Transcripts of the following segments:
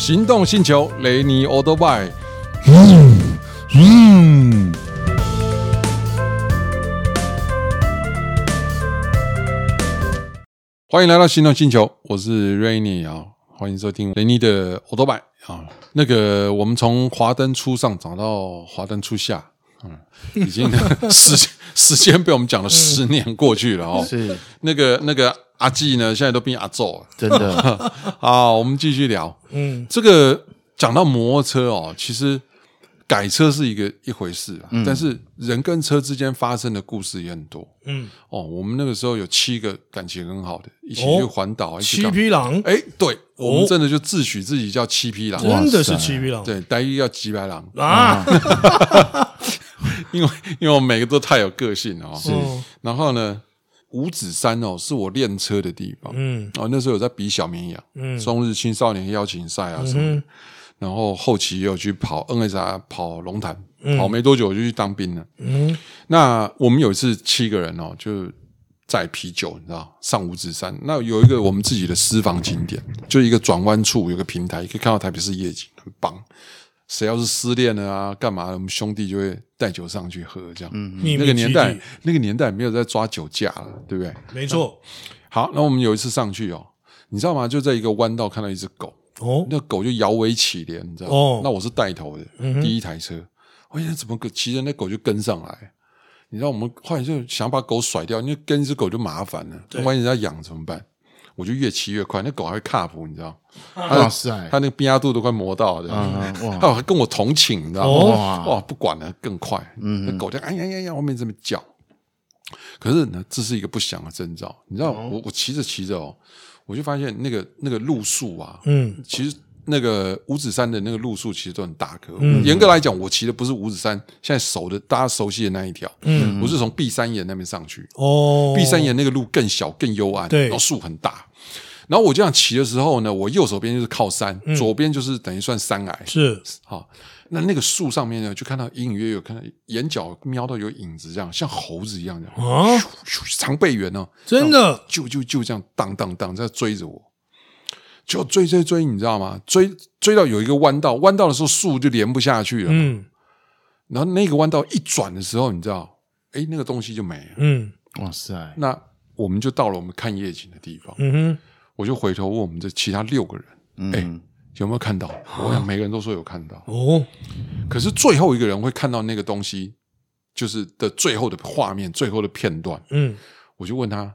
行动星球雷尼欧多拜。嗯嗯。欢迎来到行动星球，我是 Rainy 啊，欢迎收听雷尼的欧多拜啊。那个，我们从华灯初上长到华灯初下，嗯，已经 时 时间被我们讲了十年过去了哦。是那个那个。阿纪呢？现在都变阿宙了，真的。好，我们继续聊。嗯，这个讲到摩托车哦，其实改车是一个一回事啊，嗯、但是人跟车之间发生的故事也很多。嗯，哦，我们那个时候有七个感情很好的，一起去环岛，哦、一起。七匹狼？哎，对，我们真的就自诩自己叫七匹狼，真的是七匹狼。对，待遇叫几百狼啊。因为 因为我每个都太有个性了哦。是，然后呢？五指山哦，是我练车的地方。嗯，哦，那时候有在比小绵羊，嗯，中日青少年邀请赛啊什么。嗯、然后后期也有去跑 NSR 跑龙潭，嗯、跑没多久我就去当兵了。嗯，那我们有一次七个人哦，就载啤酒，你知道，上五指山。那有一个我们自己的私房景点，就一个转弯处有个平台，可以看到台北市夜景，很棒。谁要是失恋了啊，干嘛？我们兄弟就会带酒上去喝，这样。嗯，那个年代，那个年代没有在抓酒驾了，对不对？没错。好，那我们有一次上去哦，你知道吗？就在一个弯道看到一只狗，哦，那狗就摇尾乞怜，你知道吗？哦，那我是带头的，第一台车，我想怎么骑着那狗就跟上来？你知道我们后来就想把狗甩掉，因为跟一只狗就麻烦了，万一人家养怎么办？我就越骑越快，那狗还会卡普，你知道？哇塞，它那个边压度都快磨到了，哇！它还跟我同寝，你知道吗？哇，不管了，更快。嗯，那狗在哎呀呀呀，后面这么叫。可是呢，这是一个不祥的征兆。你知道，我我骑着骑着哦，我就发现那个那个路数啊，嗯，其实那个五指山的那个路数其实都很大棵。严格来讲，我骑的不是五指山现在熟的大家熟悉的那一条，嗯，我是从碧山岩那边上去。哦，碧山岩那个路更小更幽暗，对，然后树很大。然后我这样骑的时候呢，我右手边就是靠山，嗯、左边就是等于算山崖。是，好，那那个树上面呢，就看到隐隐约约有看到眼角瞄到有影子，这样像猴子一样的啊，长臂猿哦，真的就就就这样荡荡荡在追着我，就追追追，你知道吗？追追到有一个弯道，弯道的时候树就连不下去了，嗯，然后那个弯道一转的时候，你知道，哎，那个东西就没了，嗯，哇塞，那我们就到了我们看夜景的地方，嗯哼。我就回头问我们这其他六个人，哎、有没有看到？我想每个人都说有看到。哦，可是最后一个人会看到那个东西，就是的最后的画面，最后的片段。嗯，我就问他，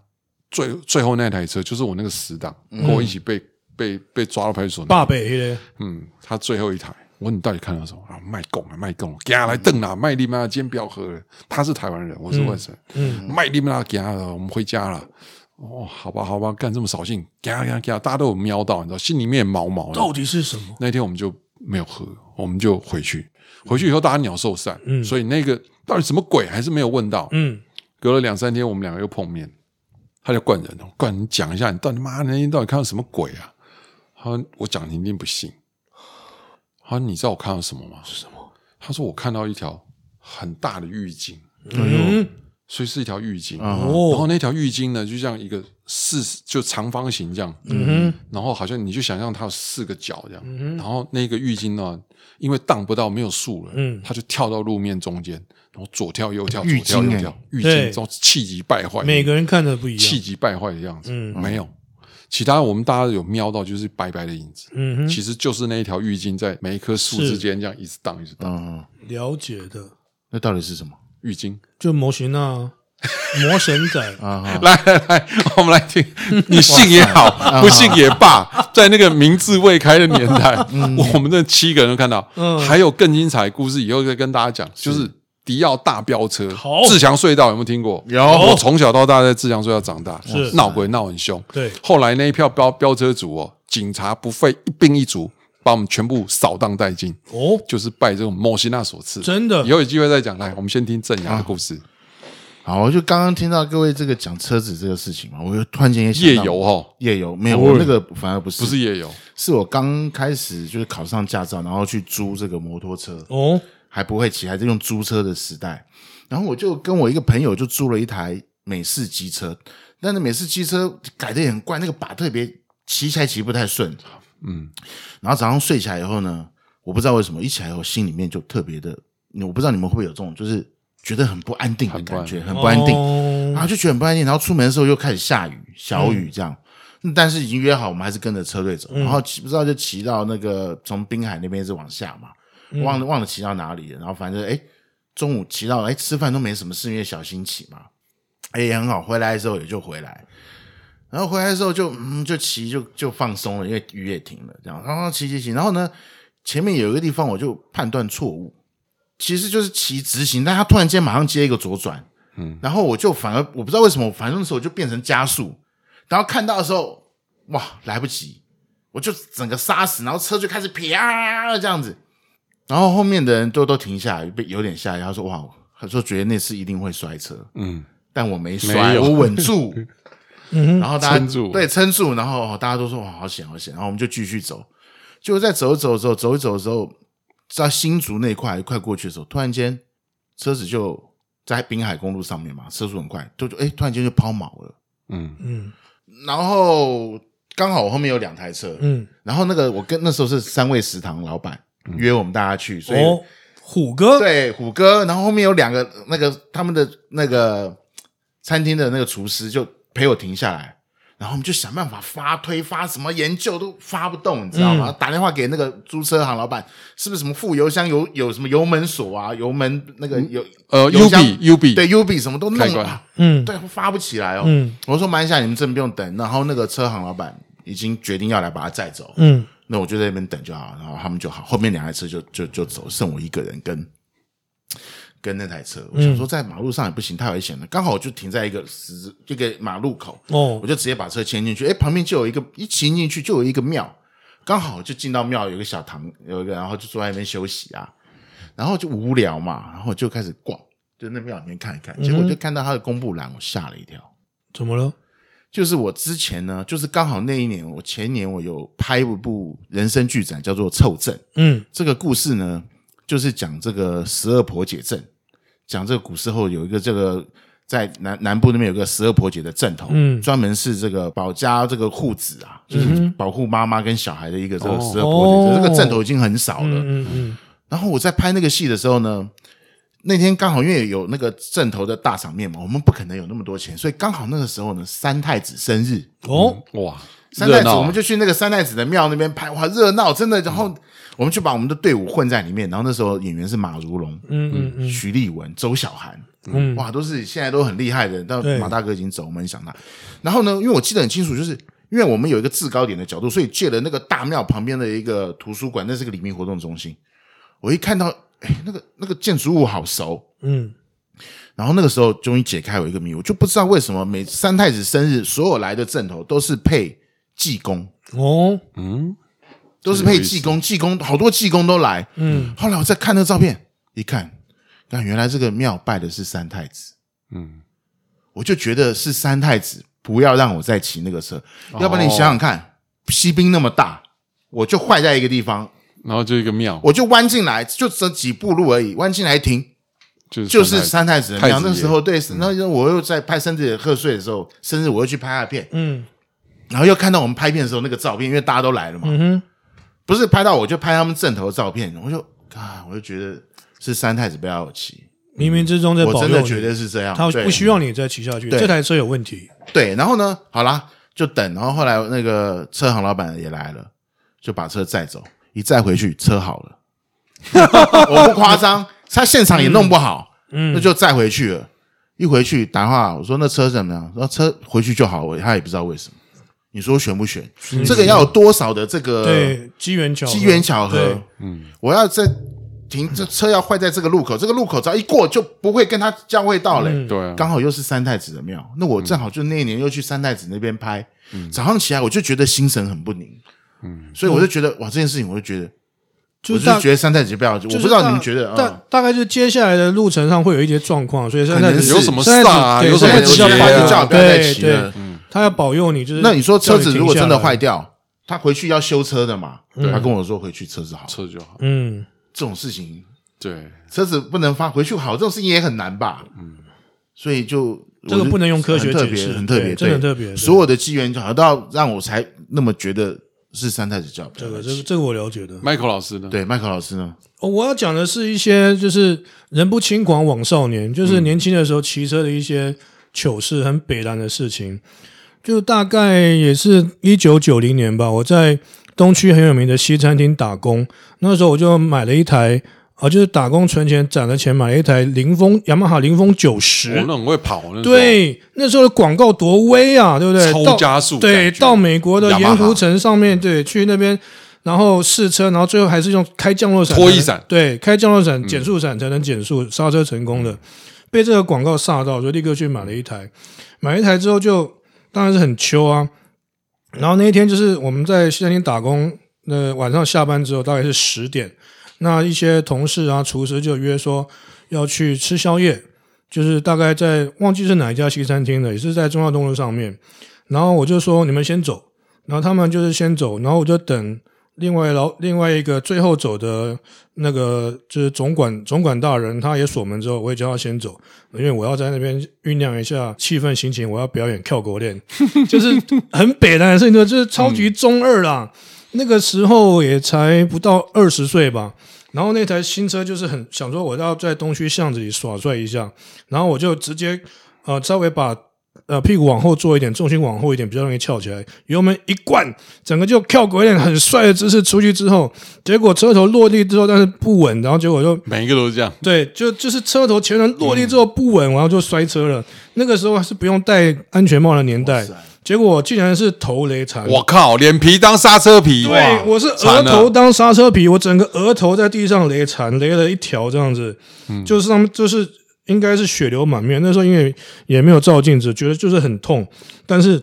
最最后那台车就是我那个死党，跟我一起被被被抓到派出所。大北嗯，他最后一台。我问你到底看到什么啊？卖拱啊，卖拱，给他来瞪啊，卖力妈，今天不要喝了。他是台湾人，我是外省。嗯，卖力妈，给他了，我们回家了。哦，好吧，好吧，干这么扫兴，给他给他给他，大家都有瞄到，你知道，心里面毛毛的。到底是什么？那天我们就没有喝，我们就回去。回去以后，大家鸟兽散。嗯，所以那个到底什么鬼，还是没有问到。嗯，隔了两三天，我们两个又碰面，他就灌人，灌人，你讲一下，你到底妈那天到底看到什么鬼啊？他说我讲你一定不信。他说你知道我看到什么吗？是什么？他说我看到一条很大的浴巾。嗯。所以是一条浴巾，哦。然后那条浴巾呢，就像一个四就长方形这样，嗯然后好像你就想象它有四个角这样，然后那个浴巾呢，因为荡不到没有树了，嗯。它就跳到路面中间，然后左跳右跳，左跳右跳，浴巾然后气急败坏，每个人看着不一样，气急败坏的样子，没有其他我们大家有瞄到就是白白的影子，嗯哼。其实就是那一条浴巾在每一棵树之间这样一直荡一直荡，了解的，那到底是什么？浴巾。就模型啊，魔神仔。啊！来来来，我们来听，你信也好，不信也罢，在那个明智未开的年代，我们这七个人都看到，嗯。还有更精彩的故事，以后再跟大家讲。就是迪奥大飙车，自强隧道有没有听过？有，我从小到大在自强隧道长大，是闹鬼闹很凶。对，后来那一票飙飙车族哦，警察不费一兵一卒。把我们全部扫荡殆尽哦，就是拜这种摩西纳所赐，真的。以后有机会再讲。来，我们先听正阳的故事。好，我就刚刚听到各位这个讲车子这个事情嘛，我就突然间也想夜游哈，夜游没有，我那个反而不是，不是夜游，是我刚开始就是考上驾照，然后去租这个摩托车哦，还不会骑，还是用租车的时代，然后我就跟我一个朋友就租了一台美式机车，但是美式机车改的也很怪，那个把特别骑起来骑不太顺。嗯，然后早上睡起来以后呢，我不知道为什么一起来以后心里面就特别的，我不知道你们会不会有这种，就是觉得很不安定的感觉，很不安定，然后就觉得很不安定，然后出门的时候又开始下雨，小雨这样。但是已经约好，我们还是跟着车队走，然后骑不知道就骑到那个从滨海那边一直往下嘛，忘了忘了骑到哪里了。然后反正哎，中午骑到哎吃饭都没什么事，因为小心骑嘛，哎也很好。回来的时候也就回来，然后回来的时候就嗯就骑就就放松了，因为雨也停了，这样然后骑骑骑。然后呢，前面有一个地方我就判断错误，其实就是骑直行，但他突然间马上接一个左转，嗯，然后我就反而我不知道为什么，反正那时候我就变成加速。然后看到的时候，哇，来不及，我就整个刹死，然后车就开始啪这样子，然后后面的人都都停下来，被有点吓一跳，他说哇，他说觉得那次一定会摔车，嗯，但我没摔，没有。我稳住，嗯，然后大家撑住，对，撑住，然后大家都说哇，好险好险，然后我们就继续走，就在走走走走一走的时候，在新竹那块快过去的时候，突然间车子就在滨海公路上面嘛，车速很快，就就哎，突然间就抛锚了，嗯。嗯。然后刚好我后面有两台车，嗯，然后那个我跟那时候是三位食堂老板约我们大家去，所以虎哥对虎哥，然后后面有两个那个他们的那个餐厅的那个厨师就陪我停下来。然后我们就想办法发推发什么研究都发不动，你知道吗？嗯、打电话给那个租车行老板，是不是什么副油箱有有什么油门锁啊？油门那个有呃油箱对 UB 什么都弄了，嗯，对，发不起来哦。嗯，我说慢一下，你们真的不用等。然后那个车行老板已经决定要来把他载走，嗯，那我就在那边等就好。然后他们就好，后面两台车就就就走，剩我一个人跟。跟那台车，我想说在马路上也不行，太危险了。刚好我就停在一个十一个马路口，哦，我就直接把车牵进去。哎，旁边就有一个，一骑进去就有一个庙，刚好就进到庙，有个小堂，有一个，然后就坐在那边休息啊。然后就无聊嘛，然后就开始逛，就那庙里面看一看。结果就看到他的公布栏，我吓了一跳。怎么了？就是我之前呢，就是刚好那一年，我前年我有拍一部人生剧展，叫做《凑阵》。嗯，这个故事呢，就是讲这个十二婆姐阵。讲这个古时候有一个这个在南南部那边有个十二婆姐的阵头，嗯，专门是这个保家这个护子啊，就是保护妈妈跟小孩的一个这个十二婆姐。这个阵头已经很少了，嗯嗯。然后我在拍那个戏的时候呢，那天刚好因为有那个正头的大场面嘛，我们不可能有那么多钱，所以刚好那个时候呢，三太子生日哦，哇，三太子我们就去那个三太子的庙那边拍，哇，热闹真的，然后。我们就把我们的队伍混在里面，然后那时候演员是马如龙、嗯嗯嗯、徐立文、周小涵，嗯、哇，都是现在都很厉害的。但马大哥已经走，我们很想他。然后呢，因为我记得很清楚，就是因为我们有一个制高点的角度，所以借了那个大庙旁边的一个图书馆，那是个里面活动中心。我一看到，哎，那个那个建筑物好熟，嗯。然后那个时候终于解开我一个谜，我就不知道为什么每三太子生日，所有来的阵头都是配济公哦，嗯。都是配济公，济公好多济公都来。嗯，后来我再看那个照片，一看，看原来这个庙拜的是三太子。嗯，我就觉得是三太子，不要让我再骑那个车，哦、要不然你想想看，西兵那么大，我就坏在一个地方，然后就一个庙，我就弯进来，就这几步路而已，弯进来停，就是就是三太子。的庙。那时候对，那时候我又在拍生日贺岁的时候，生日我又去拍他片，嗯，然后又看到我们拍片的时候那个照片，因为大家都来了嘛，嗯哼。不是拍到我就拍他们正头的照片，我就啊，我就觉得是三太子不要我骑，冥冥之中在保佑，我真的觉得是这样，他不需要你再骑下去，这台车有问题。对，然后呢，好啦，就等，然后后来那个车行老板也来了，就把车载走，一再回去车好了，我不夸张，他现场也弄不好，嗯，那就再回去了，一回去打电话，我说那车怎么样？说车回去就好，他也不知道为什么。你说选不选？这个要有多少的这个对机缘巧机缘巧合？嗯，我要在停这车要坏在这个路口，这个路口只要一过就不会跟他交汇到嘞。对，刚好又是三太子的庙，那我正好就那一年又去三太子那边拍。早上起来我就觉得心神很不宁，嗯，所以我就觉得哇，这件事情我就觉得，我就觉得三太子不要，我不知道你们觉得大大概就接下来的路程上会有一些状况，所以三太子有什么事啊？有什么急要拍就叫不要再骑了。他要保佑你，就是那你说车子如果真的坏掉，他回去要修车的嘛？他跟我说回去车子好，车就好。嗯，这种事情，对，车子不能发回去好，这种事情也很难吧？嗯，所以就这个不能用科学解释，很特别，真的特别。所有的机缘好像都要让我才那么觉得是三太子教。这个这个这个我了解的。Michael 老师呢？对，Michael 老师呢？哦，我要讲的是一些就是人不轻狂枉少年，就是年轻的时候骑车的一些糗事，很北然的事情。就大概也是一九九零年吧，我在东区很有名的西餐厅打工，那时候我就买了一台。啊，就是打工存钱攒了钱买了一台凌风雅马哈凌风九十，哦，那很会跑。那对，那时候的广告多威啊，对不对？超加速，对，到美国的盐湖城上面，对，去那边，然后试车，然后最后还是用开降落伞，拖衣伞，对，开降落伞减速伞才能减速刹车成功的，嗯、被这个广告吓到，就立刻去买了一台。买一台之后就当然是很秋啊。然后那一天就是我们在西餐厅打工，那晚上下班之后大概是十点。那一些同事啊，厨师就约说要去吃宵夜，就是大概在忘记是哪一家西餐厅了，也是在忠孝东路上面。然后我就说你们先走，然后他们就是先走，然后我就等另外老另外一个最后走的那个就是总管总管大人，他也锁门之后，我也叫他先走，因为我要在那边酝酿一下气氛心情，我要表演跳狗链，就是很北的事情，就是超级中二啦。那个时候也才不到二十岁吧，然后那台新车就是很想说我要在东区巷子里耍帅一下，然后我就直接呃稍微把呃屁股往后坐一点，重心往后一点，比较容易翘起来，油门一灌，整个就跳过一点很帅的姿势出去之后，结果车头落地之后但是不稳，然后结果就每一个都是这样，对，就就是车头前轮落地之后不稳，然后就摔车了。那个时候还是不用戴安全帽的年代。结果竟然是头雷残！我靠，脸皮当刹车皮！对，我是额头当刹车皮，我整个额头在地上雷残，雷了一条这样子，嗯、就是他们就是应该是血流满面。那时候因为也没有照镜子，觉得就是很痛。但是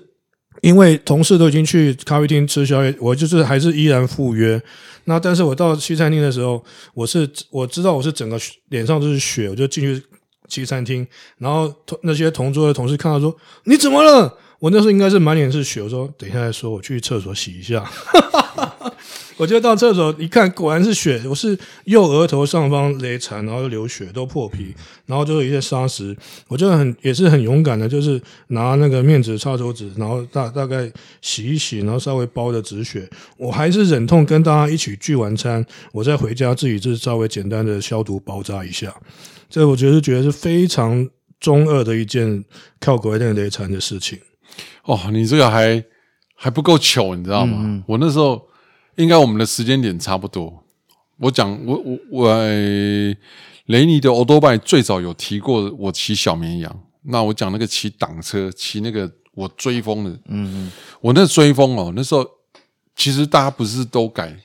因为同事都已经去咖啡厅吃宵夜，我就是还是依然赴约。那但是我到西餐厅的时候，我是我知道我是整个脸上都是血，我就进去西餐厅，然后同那些同桌的同事看到说：“你怎么了？”我那时候应该是满脸是血，我说等一下再说，我去厕所洗一下。我就到厕所一看，果然是血，我是右额头上方勒残，然后流血，都破皮，然后就有一些砂石。我就很也是很勇敢的，就是拿那个面纸擦手纸，然后大大概洗一洗，然后稍微包着止血。我还是忍痛跟大家一起聚完餐，我再回家自己就是稍微简单的消毒包扎一下。这我觉得觉得是非常中二的一件跳轨那雷残的事情。哦，你这个还还不够糗，你知道吗？我那时候应该我们的时间点差不多。我讲我我我，雷尼的欧多拜最早有提过我骑小绵羊。那我讲那个骑挡车，骑那个我追风的，嗯嗯，我那追风哦，那时候其实大家不是都改，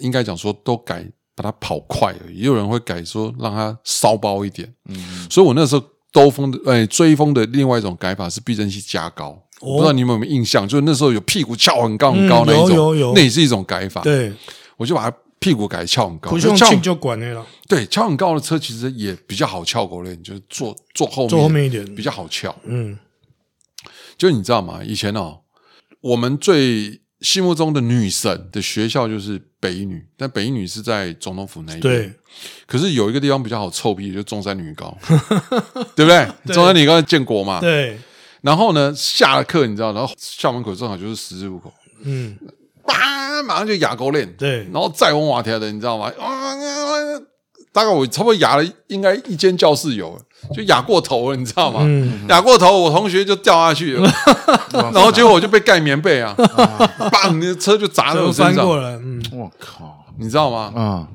应该讲说都改把它跑快而已，也有人会改说让它骚包一点，嗯嗯，所以我那时候兜风的哎追风的另外一种改法是避震器加高。我不知道你们有没有印象，就是那时候有屁股翘很高很高那一种，嗯、有有有那也是一种改法。对，我就把它屁股改翘很高，不用翘就管那了。对，翘很高的车其实也比较好翘狗链，就是坐坐后面，坐后面一点比较好翘。嗯，就你知道吗？以前哦，我们最心目中的女神的学校就是北一女，但北一女是在总统府那一边。对，可是有一个地方比较好臭屁，就是中山女高，对不对？对中山女高建国嘛，对。然后呢，下了课你知道，然后校门口正好就是十字路口，嗯，叭，马上就哑狗链，对，然后再往瓦条的，你知道吗？啊大概我差不多哑了应该一间教室有，就哑过头了，你知道吗？嗯，压过头，我同学就掉下去了，然后结果我就被盖棉被啊，棒，你的车就砸在我身上，嗯，我靠，你知道吗？啊，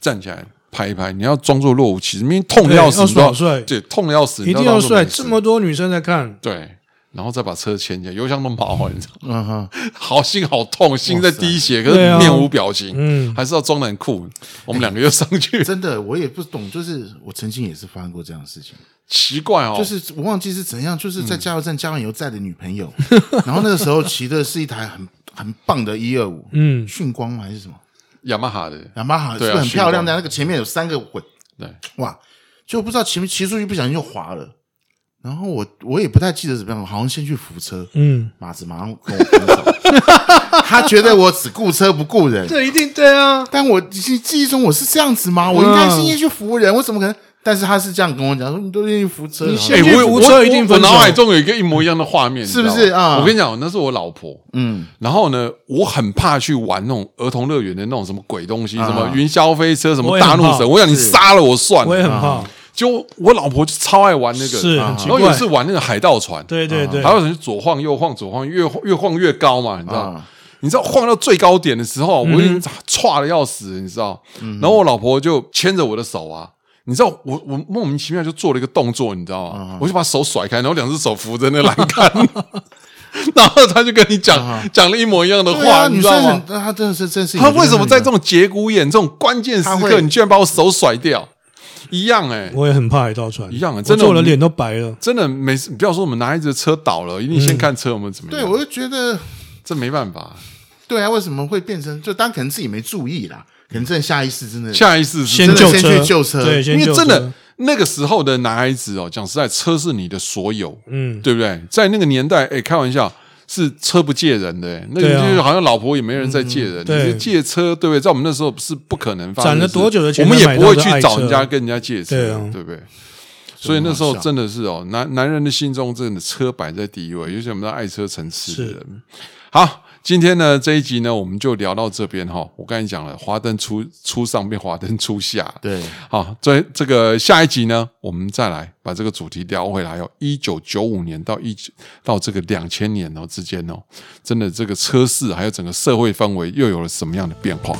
站起来。拍一拍，你要装作若无其事，明明痛的要死，要帅，对，痛的要死，一定要帅，这么多女生在看，对，然后再把车牵起来，油箱都毛了，你知道吗？嗯哼，好心好痛，心在滴血，可是面无表情，嗯，还是要装的很酷。我们两个又上去，真的，我也不懂，就是我曾经也是发生过这样的事情，奇怪哦，就是我忘记是怎样，就是在加油站加完油载的女朋友，然后那个时候骑的是一台很很棒的一二五，嗯，迅光还是什么？雅马哈的，雅马哈是不是很漂亮？的？那个前面有三个滚，对，哇，就不知道前面骑出去不小心就滑了，然后我我也不太记得怎么样，好像先去扶车，嗯，马子马上跟我分手，他觉得我只顾车不顾人，这一定对啊，但我记记忆中我是这样子吗？我应该先去扶人，我怎么可能？但是他是这样跟我讲说，你都愿意扶车，你先去扶车一定分手。我脑海中有一个一模一样的画面，是不是？啊？我跟你讲，那是我老婆，嗯，然后呢，我很怕去玩那种儿童乐园的那种什么鬼东西，什么云霄飞车，什么大怒神，我想你杀了我算了，我也很怕。就我老婆就超爱玩那个，是，然后有一次玩那个海盗船，对对对，海盗船就左晃右晃，左晃越越晃越高嘛，你知道？你知道晃到最高点的时候，我已经歘的要死，你知道？然后我老婆就牵着我的手啊，你知道我我莫名其妙就做了一个动作，你知道吗？我就把手甩开，然后两只手扶着那栏杆 然后他就跟你讲讲了一模一样的话，你知道吗？他真的是真是，他为什么在这种节骨眼、这种关键时刻，你居然把我手甩掉？一样哎，我也很怕海盗船，一样啊，真的，我的脸都白了。真的，每次不要说我们拿一只车倒了，一定先看车我们怎么样。对，我就觉得这没办法。对啊，为什么会变成？就当可能自己没注意啦，可能真的下意识，真的下意识先救车，先去救车。对，因为真的那个时候的男孩子哦，讲实在，车是你的所有，嗯，对不对？在那个年代，哎，开玩笑。是车不借人的，那个就是好像老婆也没人在借人，你借车对不对？在我们那时候是不可能发生。攒了多久的钱，我们也不会去找人家跟人家借车，对不对？所以那时候真的是哦，男男人的心中真的车摆在第一位，尤其我们爱车成痴的人。好。今天呢，这一集呢，我们就聊到这边哈。我刚才讲了，华灯初初上变华灯初下，对，好，这这个下一集呢，我们再来把这个主题聊回来哦。一九九五年到一到这个两千年哦之间哦，真的这个车市还有整个社会氛围又有了什么样的变化？